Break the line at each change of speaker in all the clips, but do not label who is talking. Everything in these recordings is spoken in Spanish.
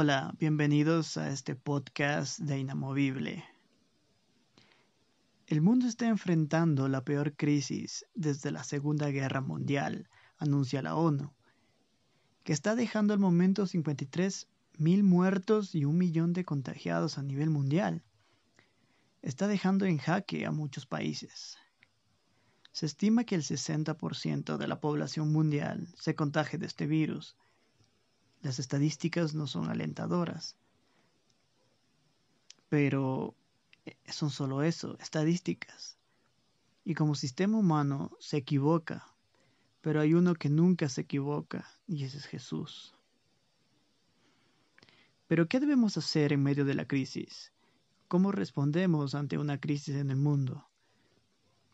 Hola, bienvenidos a este podcast de Inamovible. El mundo está enfrentando la peor crisis desde la Segunda Guerra Mundial, anuncia la ONU, que está dejando al momento 53 mil muertos y un millón de contagiados a nivel mundial. Está dejando en jaque a muchos países. Se estima que el 60% de la población mundial se contagie de este virus. Las estadísticas no son alentadoras. Pero eh, son solo eso, estadísticas. Y como sistema humano se equivoca, pero hay uno que nunca se equivoca, y ese es Jesús. Pero ¿qué debemos hacer en medio de la crisis? ¿Cómo respondemos ante una crisis en el mundo?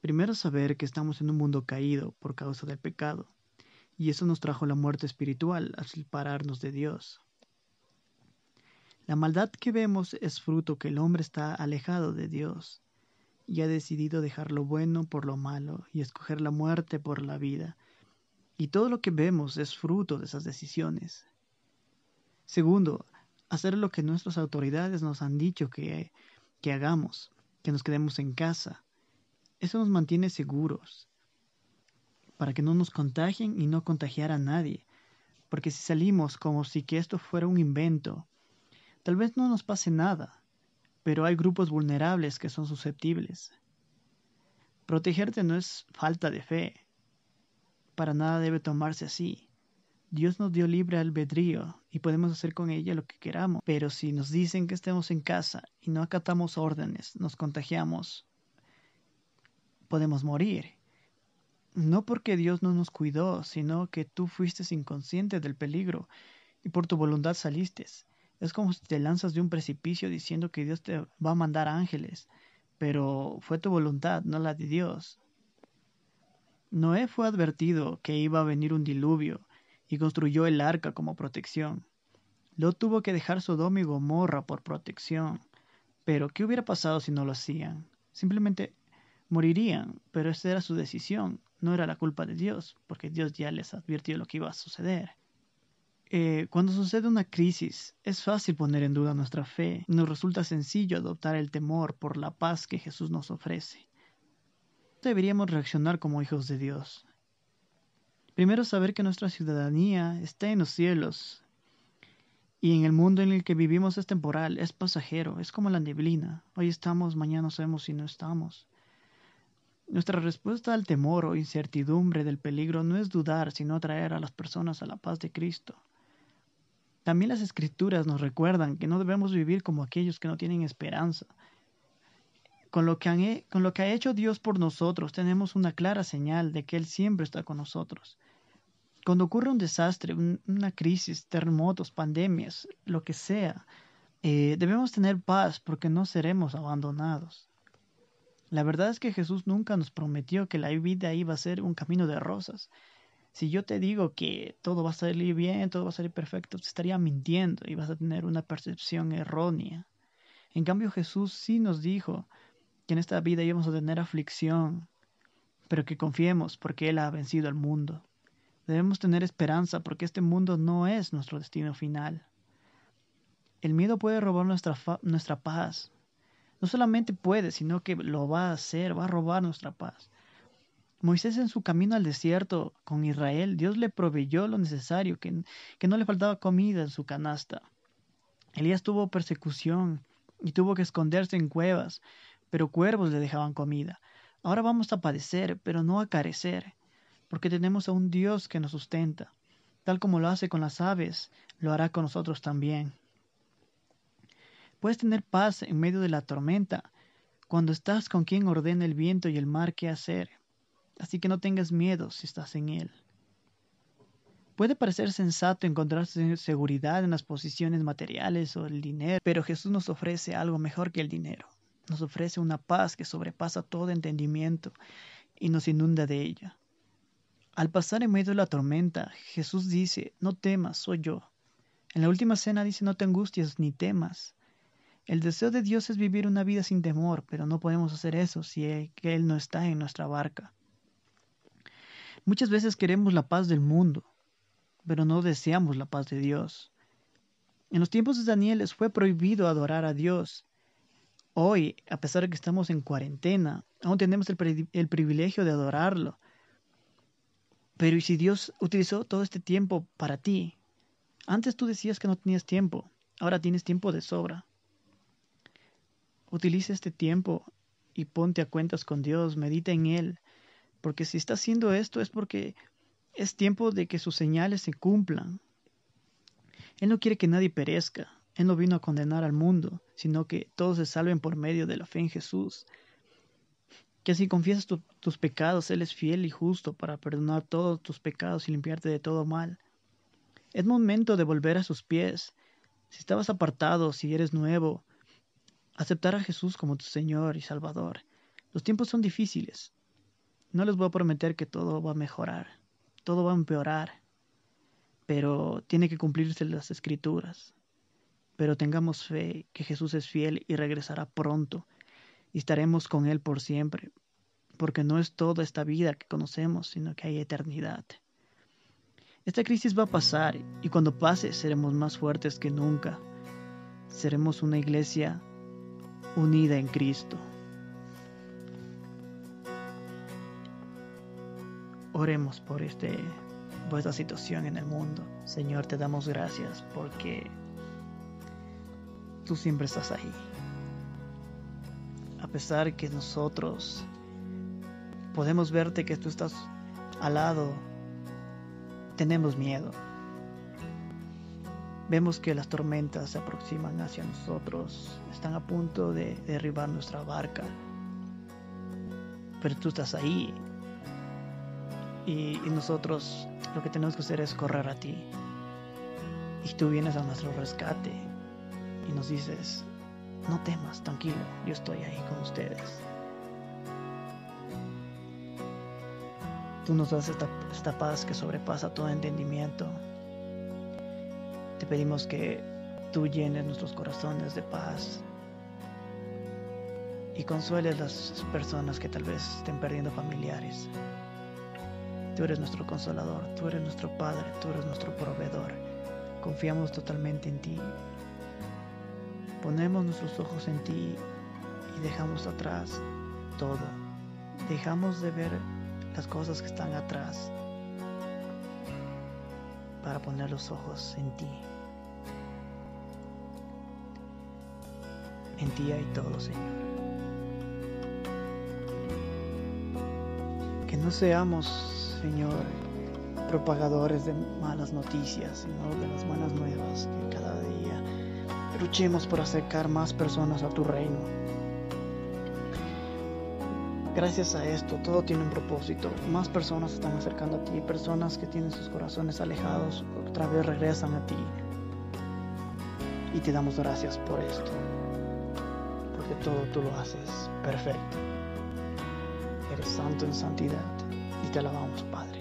Primero saber que estamos en un mundo caído por causa del pecado, y eso nos trajo la muerte espiritual al separarnos de Dios. La maldad que vemos es fruto que el hombre está alejado de Dios y ha decidido dejar lo bueno por lo malo y escoger la muerte por la vida. Y todo lo que vemos es fruto de esas decisiones. Segundo, hacer lo que nuestras autoridades nos han dicho que, que hagamos, que nos quedemos en casa, eso nos mantiene seguros, para que no nos contagien y no contagiar a nadie. Porque si salimos como si que esto fuera un invento, tal vez no nos pase nada, pero hay grupos vulnerables que son susceptibles. Protegerte no es falta de fe. Para nada debe tomarse así. Dios nos dio libre albedrío y podemos hacer con ella lo que queramos. Pero si nos dicen que estemos en casa y no acatamos órdenes, nos contagiamos podemos morir. No porque Dios no nos cuidó, sino que tú fuiste inconsciente del peligro y por tu voluntad saliste. Es como si te lanzas de un precipicio diciendo que Dios te va a mandar ángeles, pero fue tu voluntad, no la de Dios. Noé fue advertido que iba a venir un diluvio y construyó el arca como protección. Lot tuvo que dejar Sodoma y Gomorra por protección. Pero, ¿qué hubiera pasado si no lo hacían? Simplemente morirían, pero esa era su decisión, no era la culpa de Dios, porque Dios ya les advirtió lo que iba a suceder. Eh, cuando sucede una crisis, es fácil poner en duda nuestra fe, nos resulta sencillo adoptar el temor por la paz que Jesús nos ofrece. Deberíamos reaccionar como hijos de Dios. Primero saber que nuestra ciudadanía está en los cielos y en el mundo en el que vivimos es temporal, es pasajero, es como la neblina. Hoy estamos, mañana sabemos si no estamos. Nuestra respuesta al temor o incertidumbre del peligro no es dudar, sino atraer a las personas a la paz de Cristo. También las escrituras nos recuerdan que no debemos vivir como aquellos que no tienen esperanza. Con lo, que ha hecho Dios por nosotros tenemos una clara señal de que Él siempre está con nosotros. Cuando ocurre un desastre, una crisis, terremotos, pandemias, lo que sea, eh, debemos tener paz porque no seremos abandonados. La verdad es que Jesús nunca nos prometió que la vida iba a ser un camino de rosas. Si yo te digo que todo va a salir bien, todo va a salir perfecto, te estaría mintiendo y vas a tener una percepción errónea. En cambio Jesús sí nos dijo que en esta vida íbamos a tener aflicción, pero que confiemos porque Él ha vencido al mundo. Debemos tener esperanza porque este mundo no es nuestro destino final. El miedo puede robar nuestra, nuestra paz, no solamente puede, sino que lo va a hacer, va a robar nuestra paz. Moisés en su camino al desierto con Israel, Dios le proveyó lo necesario, que, no le faltaba comida en su canasta. Elías tuvo persecución y tuvo que esconderse en cuevas, pero cuervos le dejaban comida. Ahora vamos a padecer, pero no a carecer, porque tenemos a un Dios que nos sustenta. Tal como lo hace con las aves, lo hará con nosotros también. Puedes tener paz en medio de la tormenta cuando estás con quien ordena el viento y el mar qué hacer. Así que no tengas miedo si estás en él. Puede parecer sensato encontrarse seguridad en las posiciones materiales o el dinero, pero Jesús nos ofrece algo mejor que el dinero. Nos ofrece una paz que sobrepasa todo entendimiento y nos inunda de ella. Al pasar en medio de la tormenta, Jesús dice, no temas, soy yo. En la última cena dice, no te angusties ni temas. El deseo de Dios es vivir una vida sin temor, pero no podemos hacer eso si Él no está en nuestra barca. Muchas veces queremos la paz del mundo, pero no deseamos la paz de Dios. En los tiempos de Daniel les fue prohibido adorar a Dios. Hoy, a pesar de que estamos en cuarentena, aún tenemos el, el privilegio de adorarlo. Pero ¿y si Dios utilizó todo este tiempo para ti? Antes tú decías que no tenías tiempo, ahora tienes tiempo de sobra. Utiliza este tiempo y ponte a cuentas con Dios, medita en Él, porque si está haciendo esto es porque es tiempo de que sus señales se cumplan. Él no quiere que nadie perezca, Él no vino a condenar al mundo, sino que todos se salven por medio de la fe en Jesús. Que si confiesas tus pecados, Él es fiel y justo para perdonar todos tus pecados y limpiarte de todo mal. Es momento de volver a sus pies. Si estabas apartado, si eres nuevo, aceptar a Jesús como tu Señor y Salvador. Los tiempos son difíciles. No les voy a prometer que todo va a mejorar, todo va a empeorar, pero tiene que cumplirse las escrituras. Pero tengamos fe que Jesús es fiel y regresará pronto y estaremos con Él por siempre, porque no es toda esta vida que conocemos, sino que hay eternidad. Esta crisis va a pasar y cuando pase seremos más fuertes que nunca. Seremos una iglesia unida en Cristo. Oremos por, este, por esta situación en el mundo. Señor, te damos gracias porque tú siempre estás ahí. A pesar que nosotros podemos verte que tú estás al lado, tenemos miedo. Vemos que las tormentas se aproximan hacia nosotros, están a punto de derribar nuestra barca. Pero tú estás ahí. Y, nosotros lo que tenemos que hacer es correr a ti. Y tú vienes a nuestro rescate y nos dices, no temas, tranquilo, yo estoy ahí con ustedes. Tú nos das esta, paz que sobrepasa todo entendimiento. Te pedimos que tú llenes nuestros corazones de paz y consueles las personas que tal vez estén perdiendo familiares. Tú eres nuestro consolador, tú eres nuestro Padre, tú eres nuestro proveedor. Confiamos totalmente en ti. Ponemos nuestros ojos en ti y dejamos atrás todo. Dejamos de ver las cosas que están atrás para poner los ojos en ti. En ti hay todo, Señor. Que no seamos, Señor, propagadores de malas noticias, sino de las buenas nuevas, que cada día luchemos por acercar más personas a tu reino. Gracias a esto, todo tiene un propósito. Más personas se están acercando a ti, personas que tienen sus corazones alejados, otra vez regresan a ti. Y te damos gracias por esto, porque todo tú lo haces perfecto. Eres santo en santidad y te alabamos, Padre.